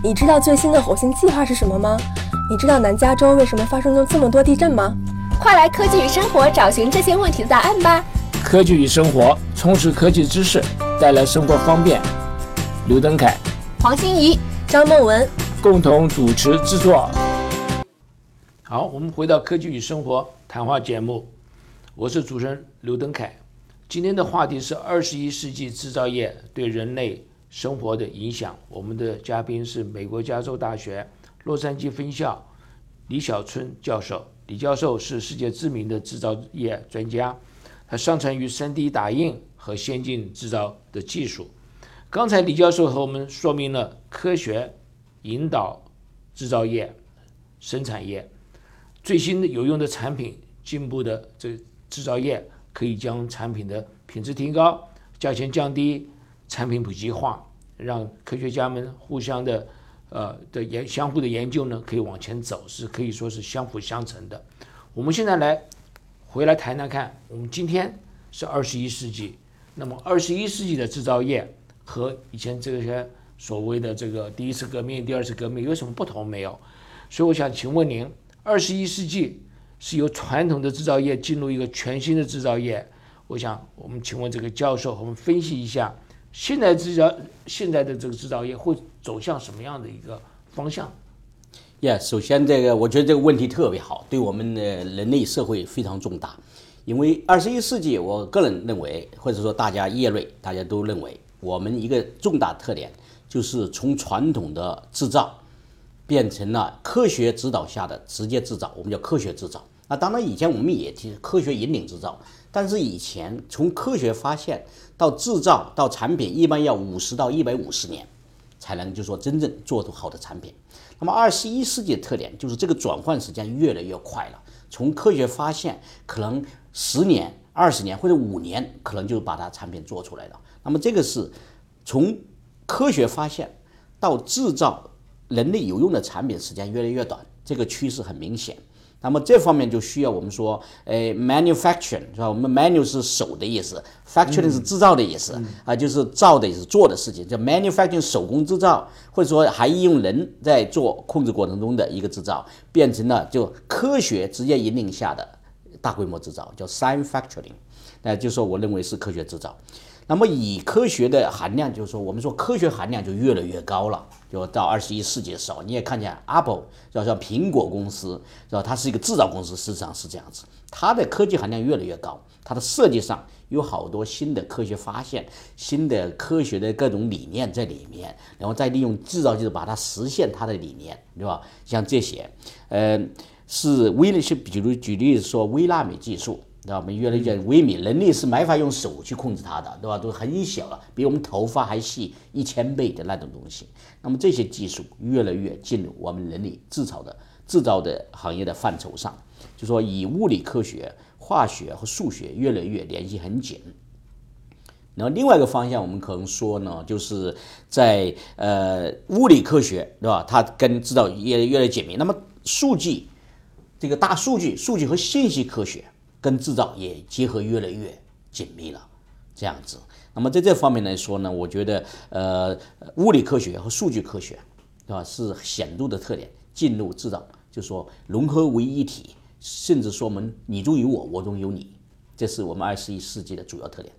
你知道最新的火星计划是什么吗？你知道南加州为什么发生了这么多地震吗？快来科技与生活找寻这些问题的答案吧！科技与生活，充实科技知识，带来生活方便。刘登凯、黄欣怡、张梦文共同主持制作。好，我们回到科技与生活谈话节目，我是主持人刘登凯。今天的话题是二十一世纪制造业对人类生活的影响。我们的嘉宾是美国加州大学洛杉矶分校李小春教授。李教授是世界知名的制造业专家，他擅长于 3D 打印和先进制造的技术。刚才李教授和我们说明了科学引导制造业生产业最新的有用的产品进步的这制造业可以将产品的品质提高，价钱降低，产品普及化，让科学家们互相的。呃的研相互的研究呢，可以往前走，是可以说是相辅相成的。我们现在来回来谈谈看，我们今天是二十一世纪，那么二十一世纪的制造业和以前这些所谓的这个第一次革命、第二次革命有什么不同没有？所以我想请问您，二十一世纪是由传统的制造业进入一个全新的制造业，我想我们请问这个教授，我们分析一下。现在制造现在的这个制造业会走向什么样的一个方向？呀，首先这个我觉得这个问题特别好，对我们的人类社会非常重大。因为二十一世纪，我个人认为，或者说大家业内大家都认为，我们一个重大特点就是从传统的制造变成了科学指导下的直接制造，我们叫科学制造。那当然以前我们也提科学引领制造。但是以前从科学发现到制造到产品，一般要五十到一百五十年，才能就说真正做出好的产品。那么二十一世纪的特点就是这个转换时间越来越快了。从科学发现，可能十年、二十年或者五年，可能就把它产品做出来了。那么这个是从科学发现到制造人类有用的产品时间越来越短，这个趋势很明显。那么这方面就需要我们说，诶，manufacturing 是吧？我们 manu 是手的意思，factoring 是制造的意思啊，就是造的也是做的事情，叫 manufacturing 手工制造，或者说还应用人在做控制过程中的一个制造，变成了就科学直接引领下的大规模制造，叫 science factoring，那就说我认为是科学制造。那么以科学的含量，就是说我们说科学含量就越来越高了。就到二十一世纪的时候，你也看见 Apple，叫像苹果公司，是吧？它是一个制造公司，事实上是这样子。它的科技含量越来越高，它的设计上有好多新的科学发现、新的科学的各种理念在里面，然后再利用制造技术把它实现它的理念，对吧？像这些，呃，是微那些，比如举例子说微纳米技术。对吧？我们越来越微米，人类是没法用手去控制它的，对吧？都很小了，比我们头发还细一千倍的那种东西。那么这些技术越来越进入我们人类制造的制造的行业的范畴上，就说以物理科学、化学和数学越来越联系很紧。然后另外一个方向，我们可能说呢，就是在呃物理科学，对吧？它跟制造越越来越紧密。那么数据，这个大数据、数据和信息科学。跟制造也结合越来越紧密了，这样子。那么在这方面来说呢，我觉得呃，物理科学和数据科学，对吧，是显著的特点。进入制造，就说融合为一体，甚至说我们你中有我，我中有你，这是我们二十一世纪的主要特点。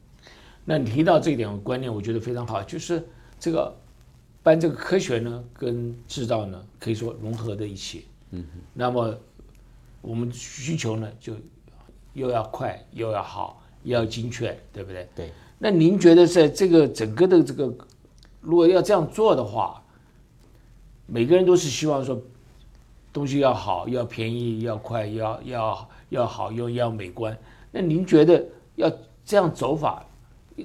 那你提到这一点观念，我觉得非常好，就是这个把这个科学呢跟制造呢可以说融合在一起。嗯。那么我们需求呢就。又要快又要好又要精确，对不对？对。那您觉得在这个整个的这个，如果要这样做的话，每个人都是希望说，东西要好，要便宜，要快，要要要好，又要美观。那您觉得要这样走法，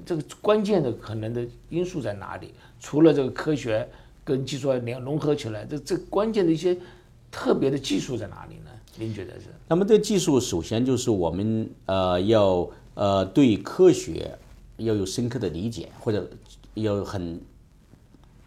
这个关键的可能的因素在哪里？除了这个科学跟技术联融合起来，这这关键的一些特别的技术在哪里呢？您觉得是？那么这技术首先就是我们呃要呃对科学要有深刻的理解，或者有很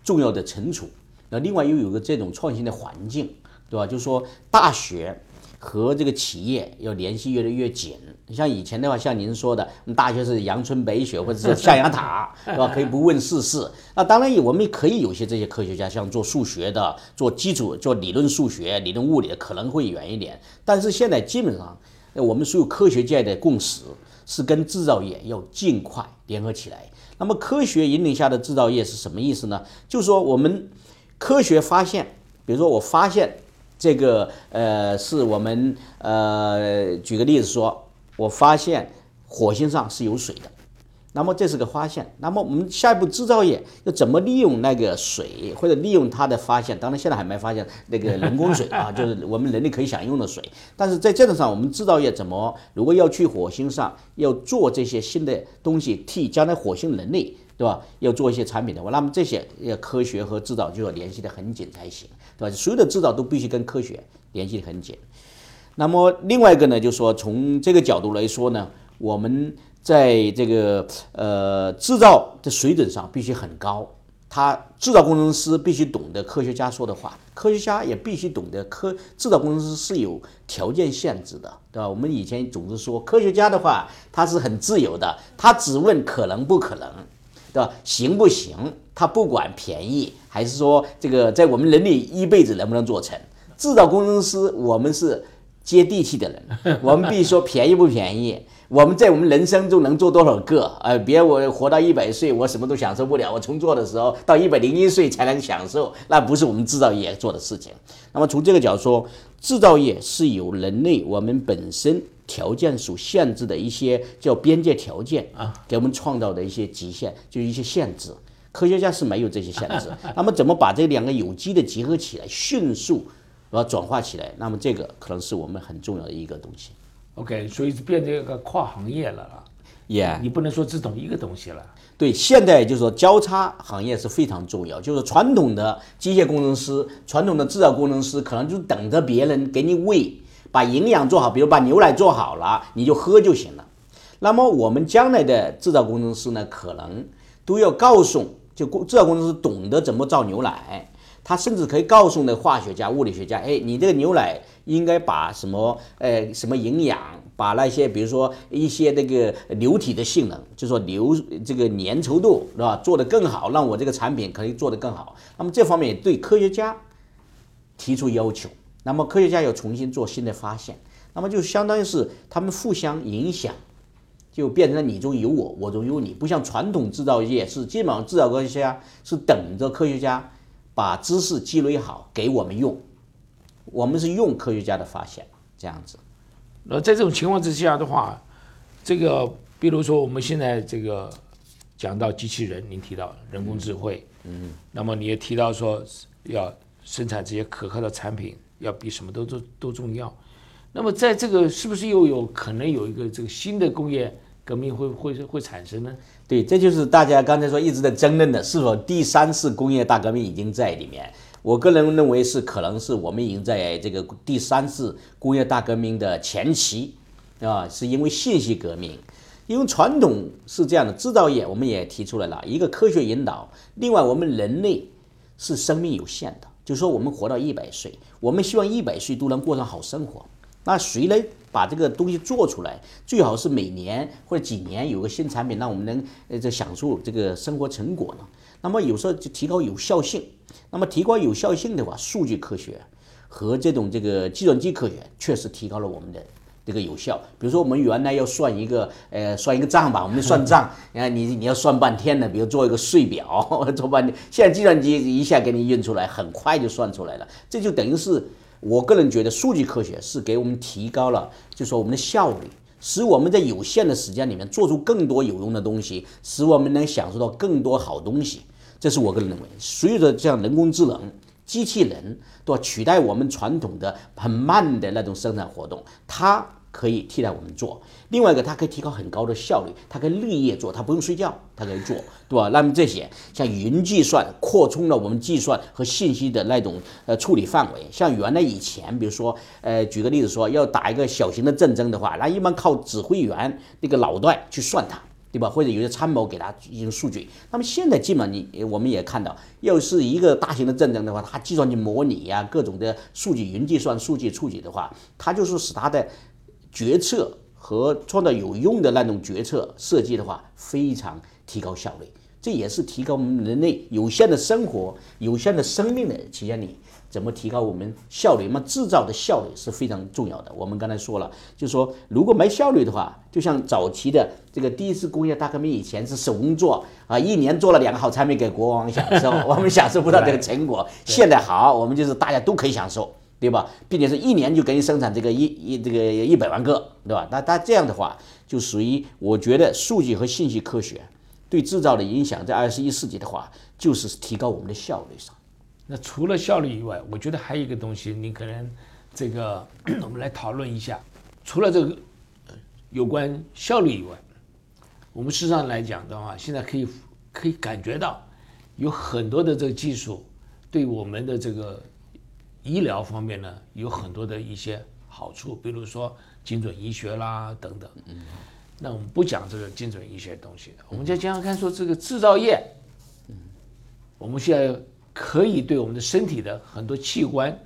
重要的存储。那另外又有个这种创新的环境，对吧？就是说大学和这个企业要联系越来越紧。像以前的话，像您说的，大学是阳春白雪，或者是象牙塔，是吧？可以不问世事。那当然，我们可以有些这些科学家，像做数学的、做基础、做理论数学、理论物理的，可能会远一点。但是现在基本上，我们所有科学界的共识是跟制造业要尽快联合起来。那么，科学引领下的制造业是什么意思呢？就是说，我们科学发现，比如说我发现这个，呃，是我们，呃，举个例子说。我发现火星上是有水的，那么这是个发现。那么我们下一步制造业要怎么利用那个水，或者利用它的发现？当然现在还没发现那个人工水啊，就是我们人类可以享用的水。但是在这种上，我们制造业怎么？如果要去火星上要做这些新的东西，替将来火星人类，对吧？要做一些产品的话，那么这些要科学和制造就要联系的很紧才行，对吧？所有的制造都必须跟科学联系的很紧。那么另外一个呢，就是说从这个角度来说呢，我们在这个呃制造的水准上必须很高。他制造工程师必须懂得科学家说的话，科学家也必须懂得科制造工程师是有条件限制的，对吧？我们以前总是说科学家的话，他是很自由的，他只问可能不可能，行不行？他不管便宜还是说这个在我们人类一辈子能不能做成。制造工程师，我们是。接地气的人，我们必须说便宜不便宜？我们在我们人生中能做多少个？呃，别我活到一百岁，我什么都享受不了。我从做的时候到一百零一岁才能享受，那不是我们制造业做的事情。那么从这个角度说，制造业是由人类我们本身条件所限制的一些叫边界条件啊，给我们创造的一些极限，就是一些限制。科学家是没有这些限制。那么怎么把这两个有机的结合起来，迅速？把它转化起来，那么这个可能是我们很重要的一个东西。OK，所以变成一个跨行业了啊。Yeah，你不能说只懂一个东西了。对，现在就是说交叉行业是非常重要。就是传统的机械工程师、传统的制造工程师，可能就等着别人给你喂，把营养做好，比如把牛奶做好了，你就喝就行了。那么我们将来的制造工程师呢，可能都要告诉，就制造工程师懂得怎么造牛奶。他甚至可以告诉那化学家、物理学家，哎，你这个牛奶应该把什么，呃，什么营养，把那些比如说一些那个流体的性能，就说流这个粘稠度，是吧，做得更好，让我这个产品可以做得更好。那么这方面也对科学家提出要求。那么科学家又重新做新的发现，那么就相当于是他们互相影响，就变成了你中有我，我中有你，不像传统制造业是基本上制造科学家是等着科学家。把知识积累好给我们用，我们是用科学家的发现这样子。那在这种情况之下的话，这个比如说我们现在这个讲到机器人，您提到人工智慧，嗯，那么你也提到说要生产这些可靠的产品，要比什么都都都重要。那么在这个是不是又有可能有一个这个新的工业革命会会会产生呢？对，这就是大家刚才说一直在争论的，是否第三次工业大革命已经在里面？我个人认为是，可能是我们已经在这个第三次工业大革命的前期，啊，是因为信息革命，因为传统是这样的，制造业我们也提出来了一个科学引导，另外我们人类是生命有限的，就说我们活到一百岁，我们希望一百岁都能过上好生活。那谁来把这个东西做出来？最好是每年或者几年有个新产品，让我们能呃这享受这个生活成果呢？那么有时候就提高有效性。那么提高有效性的话，数据科学和这种这个计算机科学确实提高了我们的这个有效。比如说我们原来要算一个呃算一个账吧，我们算账，你看你你要算半天的，比如做一个税表 做半天，现在计算机一下给你运出来，很快就算出来了，这就等于是。我个人觉得，数据科学是给我们提高了，就说我们的效率，使我们在有限的时间里面做出更多有用的东西，使我们能享受到更多好东西。这是我个人认为，随着这样人工智能、机器人都要取代我们传统的很慢的那种生产活动，它。可以替代我们做，另外一个它可以提高很高的效率，它可以日夜做，它不用睡觉，它可以做，对吧？那么这些像云计算扩充了我们计算和信息的那种呃处理范围，像原来以前，比如说呃举个例子说要打一个小型的战争的话，那一般靠指挥员那个脑袋去算它，对吧？或者有些参谋给他进行数据。那么现在基本上你我们也看到，要是一个大型的战争的话，它计算机模拟呀，各种的数据云计算、数据处理的话，它就是使它的决策和创造有用的那种决策设计的话，非常提高效率。这也是提高我们人类有限的生活、有限的生命的期间里，怎么提高我们效率？那么制造的效率是非常重要的。我们刚才说了，就是说如果没效率的话，就像早期的这个第一次工业大革命以前是手工做啊，一年做了两个好产品给国王享受，我们享受不到这个成果。现在好，我们就是大家都可以享受，对吧？并且是一年就给你生产这个一一这个一百万个，对吧？那那这样的话，就属于我觉得数据和信息科学。对制造的影响，在二十一世纪的话，就是提高我们的效率上。那除了效率以外，我觉得还有一个东西，你可能这个我们来讨论一下。除了这个有关效率以外，我们事实上来讲的话，现在可以可以感觉到有很多的这个技术对我们的这个医疗方面呢有很多的一些好处，比如说精准医学啦等等。嗯那我们不讲这个精准医学东西，我们就讲讲看，说这个制造业，我们现在可以对我们的身体的很多器官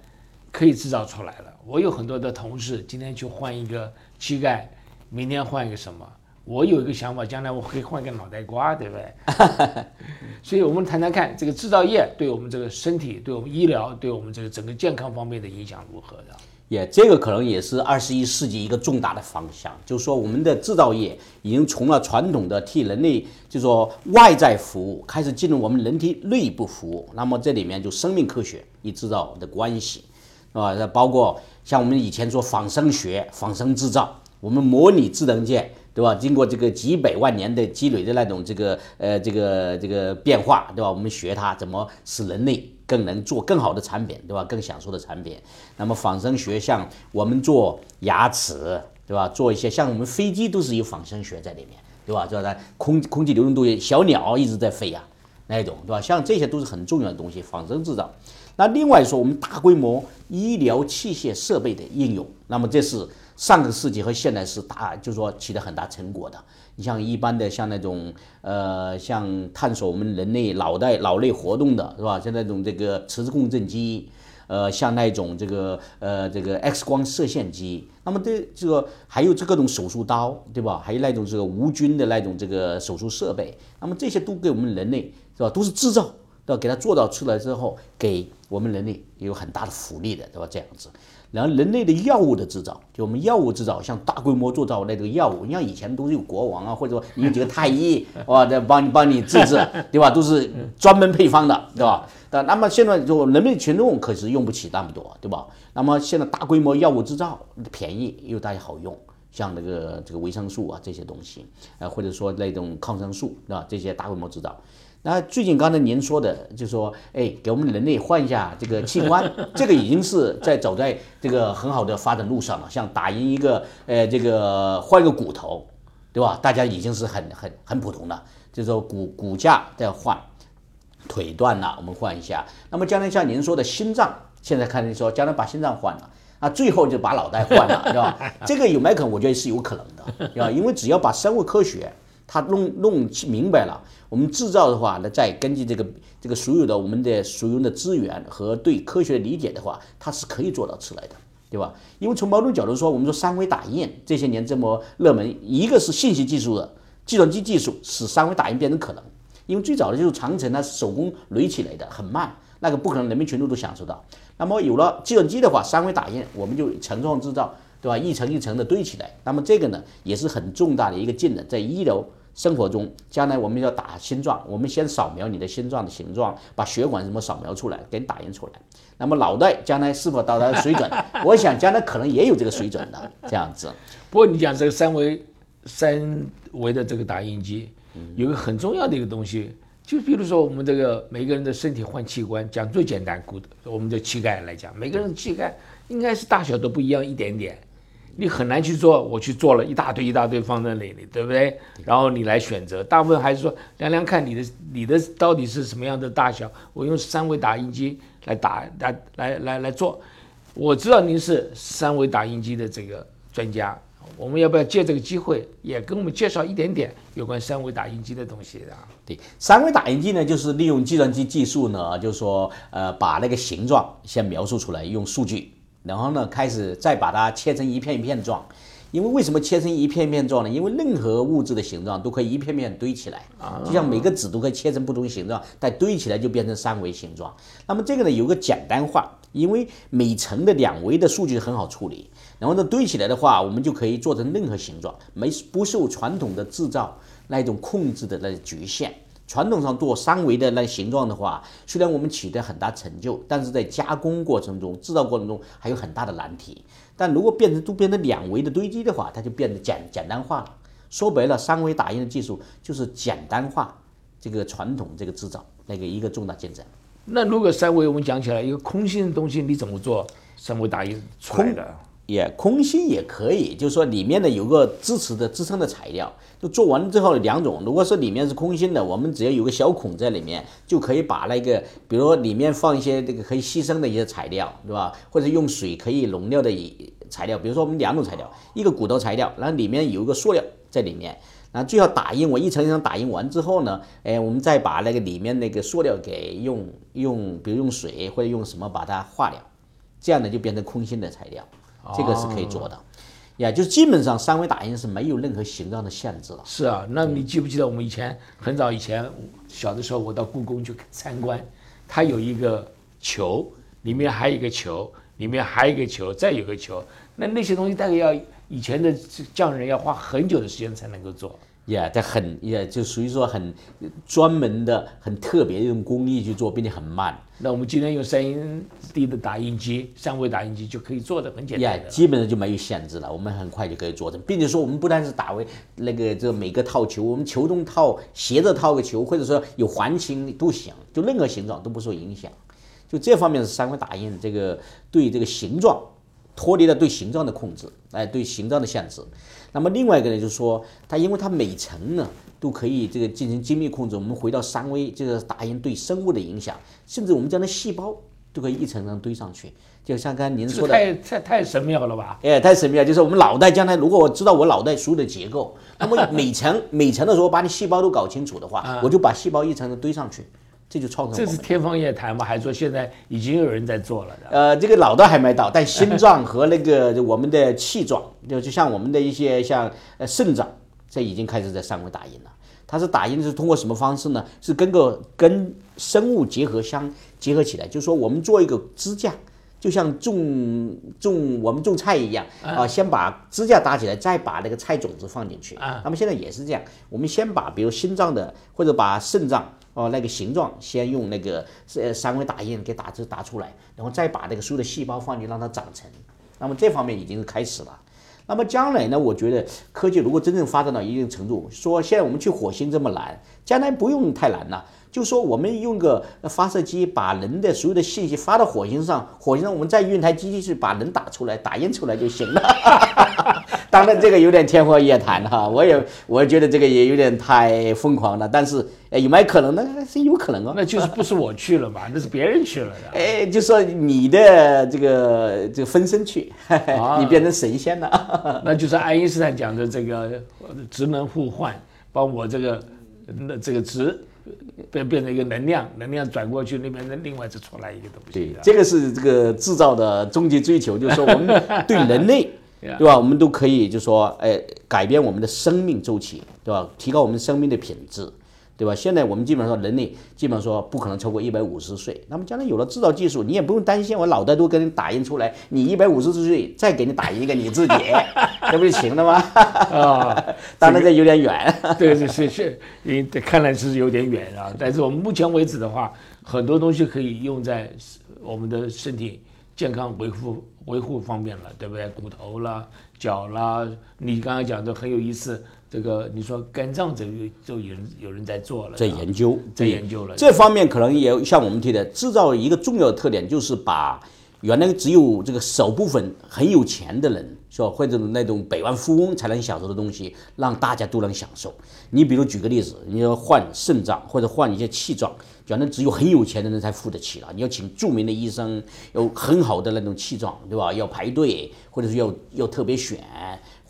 可以制造出来了。我有很多的同事今天去换一个膝盖，明天换一个什么？我有一个想法，将来我可以换个脑袋瓜，对不对？所以我们谈谈看，这个制造业对我们这个身体、对我们医疗、对我们这个整个健康方面的影响如何的？也，这个可能也是二十一世纪一个重大的方向，就是说我们的制造业已经从了传统的替人类，就是说外在服务，开始进入我们人体内部服务。那么这里面就生命科学与制造的关系，是吧？那包括像我们以前说仿生学、仿生制造，我们模拟智能界，对吧？经过这个几百万年的积累的那种这个呃这个这个变化，对吧？我们学它怎么使人类。更能做更好的产品，对吧？更享受的产品。那么仿生学，像我们做牙齿，对吧？做一些像我们飞机都是有仿生学在里面，对吧？就是空空气流动度，小鸟一直在飞呀，那一种，对吧？像这些都是很重要的东西，仿生制造。那另外说，我们大规模医疗器械设备的应用，那么这是上个世纪和现在是大，就是说取得很大成果的。你像一般的，像那种呃，像探索我们人类脑袋脑内活动的，是吧？像那种这个磁共振机，呃，像那种这个呃这个 X 光射线机，那么这这个还有这各种手术刀，对吧？还有那种这个无菌的那种这个手术设备，那么这些都给我们人类是吧？都是制造，对吧？给它做到出来之后，给我们人类也有很大的福利的，对吧？这样子。然后人类的药物的制造，就我们药物制造，像大规模做造那个药物，你像以前都是有国王啊，或者说你有几个太医 哇，在帮你帮你治治，对吧？都是专门配方的，对吧？但那么现在就人类群众可是用不起那么多，对吧？那么现在大规模药物制造便宜又大家好用，像那个这个维生素啊这些东西，呃或者说那种抗生素，对吧？这些大规模制造。那最近刚才您说的，就说，哎，给我们人类换一下这个器官，这个已经是在走在这个很好的发展路上了。像打印一个，呃，这个换一个骨头，对吧？大家已经是很很很普通了，就是说骨骨架在换，腿断了我们换一下。那么将来像您说的心脏，现在看您说将来把心脏换了，啊，最后就把脑袋换了，对吧？这个有没有可能？我觉得是有可能的，对吧？因为只要把生物科学。他弄弄明白了，我们制造的话呢，再根据这个这个所有的我们的所用的资源和对科学的理解的话，它是可以做到出来的，对吧？因为从某种角度说，我们说三维打印这些年这么热门，一个是信息技术的计算机技术使三维打印变成可能，因为最早的就是长城它是手工垒起来的，很慢，那个不可能人民群众都享受到。那么有了计算机的话，三维打印我们就层状制造，对吧？一层一层的堆起来，那么这个呢也是很重大的一个进展，在医疗。生活中，将来我们要打心脏，我们先扫描你的心脏的形状，把血管什么扫描出来，给你打印出来。那么脑袋将来是否到达水准？我想将来可能也有这个水准的这样子。不过你讲这个三维三维的这个打印机，有个很重要的一个东西，就比如说我们这个每个人的身体换器官，讲最简单骨，我们的膝盖来讲，每个人的膝盖应该是大小都不一样一点点。你很难去做，我去做了一大堆一大堆放在那里，对不对？然后你来选择，大部分还是说量量看你的你的到底是什么样的大小，我用三维打印机来打来来来来做。我知道您是三维打印机的这个专家，我们要不要借这个机会，也跟我们介绍一点点有关三维打印机的东西啊？对，三维打印机呢，就是利用计算机技术呢，就是说，呃，把那个形状先描述出来，用数据，然后呢，开始再把它切成一片一片状。因为为什么切成一片一片状呢？因为任何物质的形状都可以一片片堆起来，就像每个纸都可以切成不同形状，但堆起来就变成三维形状。那么这个呢，有个简单化，因为每层的两维的数据很好处理，然后呢堆起来的话，我们就可以做成任何形状，没不受传统的制造那种控制的那局限。传统上做三维的那形状的话，虽然我们取得很大成就，但是在加工过程中、制造过程中还有很大的难题。但如果变成都变成两维的堆积的话，它就变得简简单化了。说白了，三维打印的技术就是简单化这个传统这个制造那个一个重大进展。那如果三维我们讲起来一个空心的东西，你怎么做三维打印出来的？也空心也可以，就是说里面呢有个支持的支撑的材料，就做完了之后两种。如果是里面是空心的，我们只要有个小孔在里面，就可以把那个，比如说里面放一些这个可以牺牲的一些材料，对吧？或者用水可以溶掉的材料，比如说我们两种材料，一个骨头材料，然后里面有一个塑料在里面，然后最后打印，我一层一层打印完之后呢，哎，我们再把那个里面那个塑料给用用，比如用水或者用什么把它化掉，这样呢就变成空心的材料。这个是可以做的，也，就基本上三维打印是没有任何形状的限制了。是啊，那你记不记得我们以前很早以前小的时候，我到故宫去参观，它有一个球，里面还有一个球，里面还有一个球，再有个球，那那些东西大概要以前的匠人要花很久的时间才能够做。也在很也就属于说很专门的、很特别的一种工艺去做，并且很慢。那我们今天用三 D 的打印机、三维打印机就可以做的很简单。也基本上就没有限制了，我们很快就可以做成，并且说我们不单是打为那个这每个套球，我们球中套斜着套个球，或者说有环形都行，就任何形状都不受影响。就这方面是三维打印这个对这个形状。脱离了对形状的控制，哎，对形状的限制。那么另外一个呢，就是说，它因为它每层呢都可以这个进行精密控制。我们回到三维这个打印对生物的影响，甚至我们将来细胞都可以一层层堆上去。就像刚才您说的，太太太神妙了吧？哎，太神妙，就是我们脑袋将来如果我知道我脑袋所有的结构，那么每层每层的时候把你细胞都搞清楚的话，我就把细胞一层层堆上去。这就创造这是天方夜谭吗？还是说现在已经有人在做了？呃，这个脑袋还没到，但心脏和那个我们的气状，就就像我们的一些像呃肾脏，这已经开始在三维打印了。它是打印是通过什么方式呢？是跟个跟生物结合相结合起来，就是说我们做一个支架，就像种种我们种菜一样啊，先把支架搭起来，再把那个菜种子放进去。那么现在也是这样，我们先把比如心脏的或者把肾脏。哦，那个形状先用那个呃三维打印给打字打出来，然后再把那个所有的细胞放进让它长成。那么这方面已经是开始了。那么将来呢？我觉得科技如果真正发展到一定程度，说现在我们去火星这么难，将来不用太难了。就说我们用个发射机把人的所有的信息发到火星上，火星上我们再运台机器去把人打出来、打印出来就行了。当然这个有点天方夜谭哈，我也我觉得这个也有点太疯狂了。但是有没有可能呢？是有可能哦。那就是不是我去了嘛？那是别人去了的。哎，就说你的这个这个分身去，你变成神仙了。那就是爱因斯坦讲的这个职能互换，把我这个那这个值。变变成一个能量，能量转过去，那边的另外就出来一个东西。对，这个是这个制造的终极追求，就是说我们对人类，对吧？我们都可以，就是说，哎，改变我们的生命周期，对吧？提高我们生命的品质。对吧？现在我们基本上人类基本上说不可能超过一百五十岁。那么将来有了制造技术，你也不用担心我脑袋都给你打印出来，你一百五十岁再给你打印一个你自己，那不就行了吗？啊，当然这有点远。对对是是，你看来是有点远啊。但是我们目前为止的话，很多东西可以用在我们的身体健康维护维护方面了，对不对？骨头啦、脚啦，你刚刚讲的很有意思。这个你说肝脏这个就有人有人在做了，在研究，在研究了。这方面可能也像我们提的，制造一个重要的特点就是把原来只有这个少部分很有钱的人，是吧，或者那种百万富翁才能享受的东西，让大家都能享受。你比如举个例子，你要换肾脏或者换一些气脏，原来只有很有钱的人才付得起了。你要请著名的医生，有很好的那种气脏，对吧？要排队，或者是要要特别选。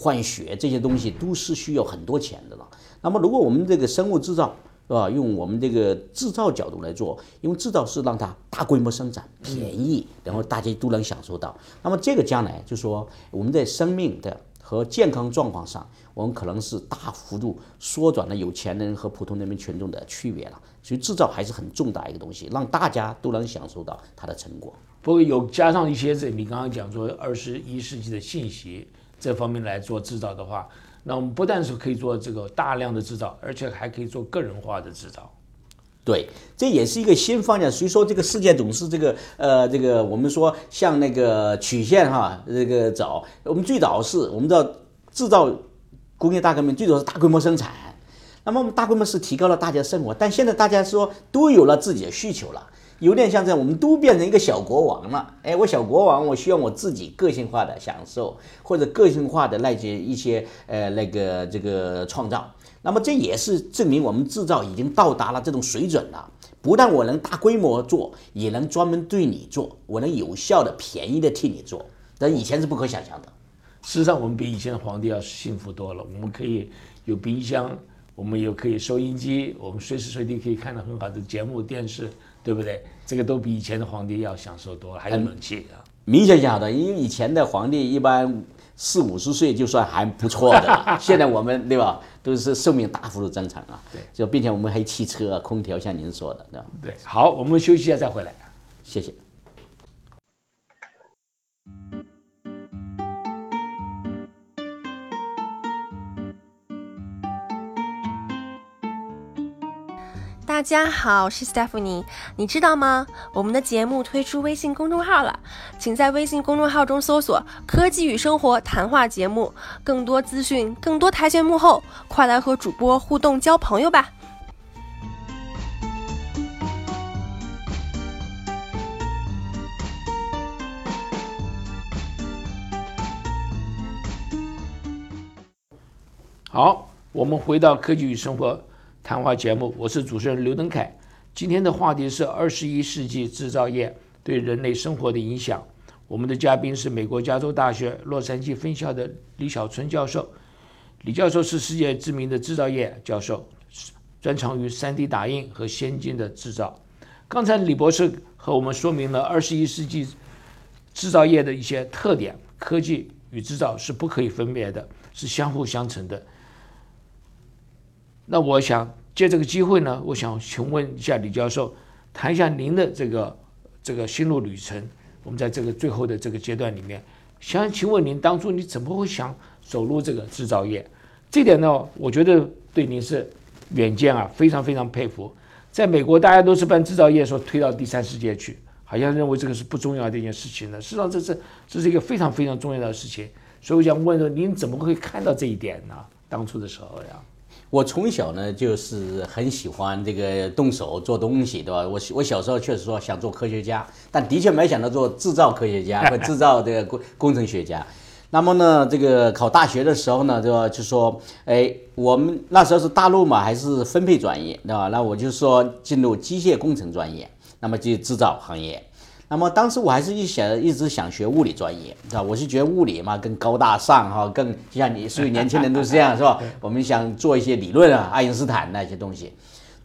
换血这些东西都是需要很多钱的了。那么，如果我们这个生物制造，是吧？用我们这个制造角度来做，因为制造是让它大规模生产、便宜，然后大家都能享受到。那么这个将来就说我们在生命的和健康状况上，我们可能是大幅度缩短了有钱人和普通人民群众的区别了。所以制造还是很重大一个东西，让大家都能享受到它的成果。不过有加上一些这你刚刚讲说二十一世纪的信息这方面来做制造的话。那我们不但是可以做这个大量的制造，而且还可以做个人化的制造。对，这也是一个新方向。所以说，这个世界总是这个呃，这个我们说像那个曲线哈，这个早，我们最早是我们知道制造工业大革命最早是大规模生产，那么我们大规模是提高了大家生活，但现在大家说都有了自己的需求了。有点像这样，我们都变成一个小国王了。哎，我小国王，我需要我自己个性化的享受，或者个性化的那些一些呃那个这个创造。那么这也是证明我们制造已经到达了这种水准了。不但我能大规模做，也能专门对你做，我能有效的、便宜的替你做。但以前是不可想象的。事实上，我们比以前皇帝要幸福多了。我们可以有冰箱，我们有可以收音机，我们随时随地可以看到很好的节目、电视。对不对？这个都比以前的皇帝要享受多了，还有冷气啊！明显讲的，因为以前的皇帝一般四五十岁就算还不错的，现在我们对吧，都是寿命大幅度增长啊。对，就并且我们还有汽车、空调，像您说的，对吧？对，好，我们休息一下再回来，谢谢。大家好，我是 Stephanie。你知道吗？我们的节目推出微信公众号了，请在微信公众号中搜索“科技与生活谈话节目”，更多资讯，更多台前幕后，快来和主播互动交朋友吧！好，我们回到科技与生活。谈话节目，我是主持人刘登凯。今天的话题是二十一世纪制造业对人类生活的影响。我们的嘉宾是美国加州大学洛杉矶分校的李小春教授。李教授是世界知名的制造业教授，专长于 3D 打印和先进的制造。刚才李博士和我们说明了二十一世纪制造业的一些特点：科技与制造是不可以分别的，是相互相成的。那我想借这个机会呢，我想请问一下李教授，谈一下您的这个这个心路旅程。我们在这个最后的这个阶段里面，想请问您当初你怎么会想走入这个制造业？这点呢，我觉得对您是远见啊，非常非常佩服。在美国，大家都是把制造业说推到第三世界去，好像认为这个是不重要的一件事情呢。实际上，这是这是一个非常非常重要的事情。所以我想问说，您怎么会看到这一点呢？当初的时候呀？我从小呢就是很喜欢这个动手做东西，对吧？我我小时候确实说想做科学家，但的确没想到做制造科学家 或制造这个工工程学家。那么呢，这个考大学的时候呢，对吧？就说，哎，我们那时候是大陆嘛，还是分配专业，对吧？那我就说进入机械工程专业，那么就制造行业。那么当时我还是一想一直想学物理专业，是吧？我是觉得物理嘛更高大上哈，更就像你所以年轻人都是这样，是吧？我们想做一些理论啊，爱因斯坦那些东西。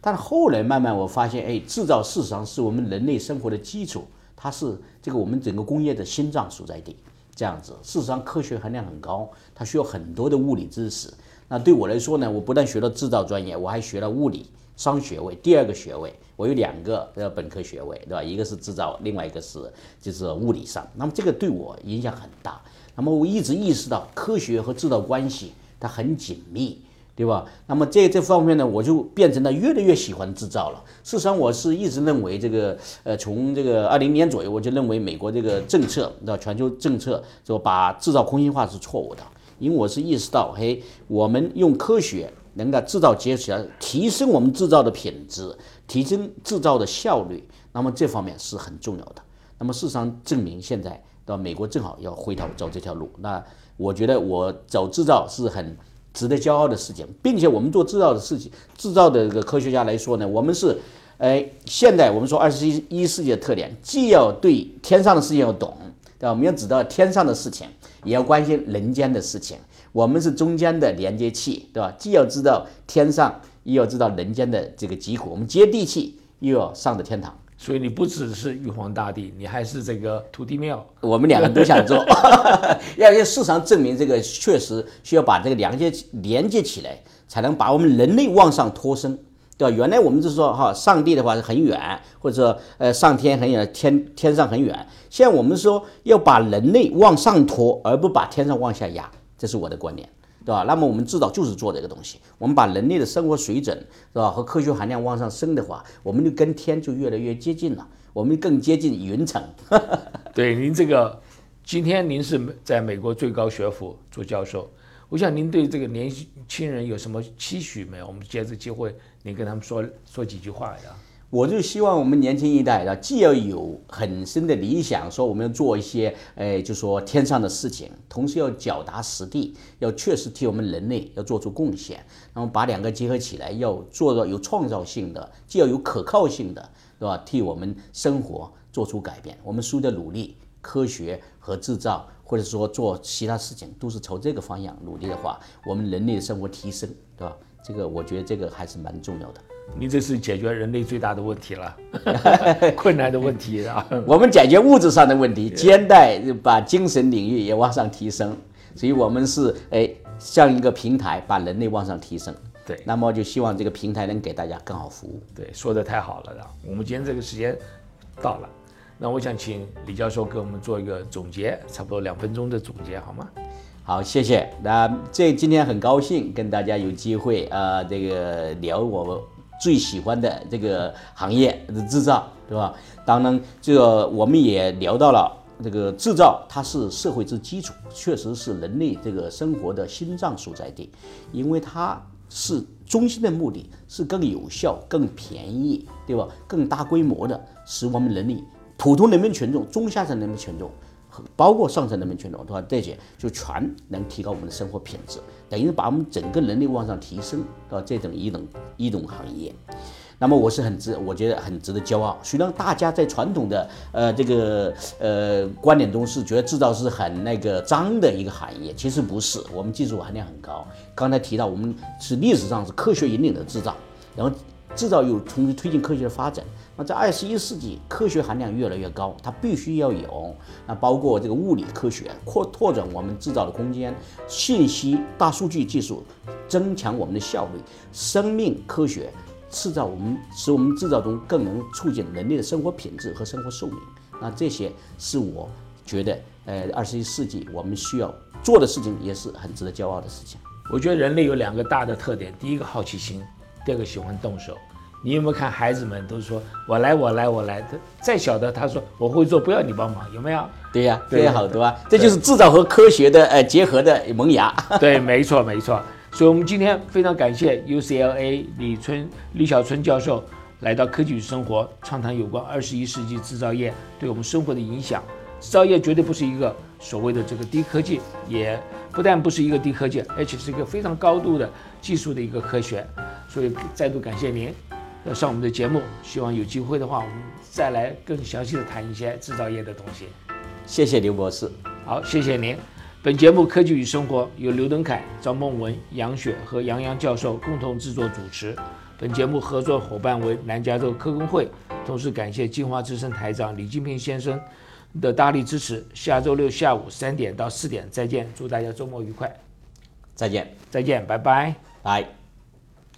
但后来慢慢我发现，哎，制造事实上是我们人类生活的基础，它是这个我们整个工业的心脏所在地。这样子，事实上科学含量很高，它需要很多的物理知识。那对我来说呢，我不但学了制造专业，我还学了物理双学位，第二个学位。我有两个呃本科学位，对吧？一个是制造，另外一个是就是物理上。那么这个对我影响很大。那么我一直意识到科学和制造关系它很紧密，对吧？那么在这方面呢，我就变成了越来越喜欢制造了。事实上，我是一直认为这个呃，从这个二零年左右，我就认为美国这个政策，对吧？全球政策就把制造空心化是错误的，因为我是意识到，嘿，我们用科学能够制造结起来，提升我们制造的品质。提升制造的效率，那么这方面是很重要的。那么事实上证明，现在到美国正好要回头走这条路。那我觉得我走制造是很值得骄傲的事情，并且我们做制造的事情，制造的这个科学家来说呢，我们是，哎，现在我们说二十一世纪的特点，既要对天上的事情要懂，对吧？我们要知道天上的事情，也要关心人间的事情。我们是中间的连接器，对吧？既要知道天上，又要知道人间的这个疾苦，我们接地气，又要上的天堂。所以你不只是玉皇大帝，你还是这个土地庙。我们两个都想做，要要事实上证明这个确实需要把这个连接连接起来，才能把我们人类往上托升，对吧？原来我们就是说哈，上帝的话是很远，或者说呃上天很远，天天上很远。现在我们说要把人类往上托，而不把天上往下压，这是我的观点。对吧？那么我们制造就是做这个东西。我们把人类的生活水准，是吧，和科学含量往上升的话，我们就跟天就越来越接近了。我们更接近云层。对，您这个今天您是在美国最高学府做教授，我想您对这个年轻人有什么期许没有？我们借这机会，您跟他们说说几句话呀。我就希望我们年轻一代啊，既要有很深的理想，说我们要做一些，哎，就说天上的事情，同时要脚踏实地，要确实替我们人类要做出贡献。然后把两个结合起来，要做到有创造性的，既要有可靠性的，对吧？替我们生活做出改变。我们输的努力，科学和制造，或者说做其他事情，都是朝这个方向努力的话，我们人类的生活提升，对吧？这个我觉得这个还是蛮重要的。你这是解决人类最大的问题了，困难的问题啊！我们解决物质上的问题，兼带把精神领域也往上提升，所以我们是哎像一个平台，把人类往上提升。对，那么就希望这个平台能给大家更好服务。对，说的太好了的。我们今天这个时间到了，那我想请李教授给我们做一个总结，差不多两分钟的总结，好吗？好，谢谢。那这今天很高兴跟大家有机会啊，这个聊我。最喜欢的这个行业的制造，对吧？当然，这个我们也聊到了这个制造，它是社会之基础，确实是人类这个生活的心脏所在地，因为它是中心的目的是更有效、更便宜，对吧？更大规模的使我们人类普通人民群众、中下层人民群众。包括上层人民群众，对吧？这些就全能提高我们的生活品质，等于把我们整个能力往上提升到这种一种一种行业。那么我是很值，我觉得很值得骄傲。虽然大家在传统的呃这个呃观点中是觉得制造是很那个脏的一个行业，其实不是，我们技术含量很高。刚才提到我们是历史上是科学引领的制造，然后制造又同时推进科学的发展。那在二十一世纪，科学含量越来越高，它必须要有。那包括这个物理科学扩拓展我们制造的空间，信息大数据技术增强我们的效率，生命科学制造我们使我们制造中更能促进人类的生活品质和生活寿命。那这些是我觉得，呃，二十一世纪我们需要做的事情，也是很值得骄傲的事情。我觉得人类有两个大的特点，第一个好奇心，第二个喜欢动手。你有没有看孩子们都说我来我来我来？他再小的他说我会做，不要你帮忙，有没有？对呀，这也好多啊，这就是制造和科学的呃结合的萌芽。对，没错没错。所以我们今天非常感谢 UCLA 李春李小春教授来到科技与生活，畅谈有关二十一世纪制造业对我们生活的影响。制造业绝对不是一个所谓的这个低科技，也不但不是一个低科技，而且是一个非常高度的技术的一个科学。所以再度感谢您。要上我们的节目，希望有机会的话，我们再来更详细的谈一些制造业的东西。谢谢刘博士，好，谢谢您。本节目《科技与生活》由刘登凯、张梦文、杨雪和杨洋教授共同制作主持。本节目合作伙伴为南加州科工会，同时感谢金华之声台长李金平先生的大力支持。下周六下午三点到四点再见，祝大家周末愉快。再见，再见，拜拜，拜。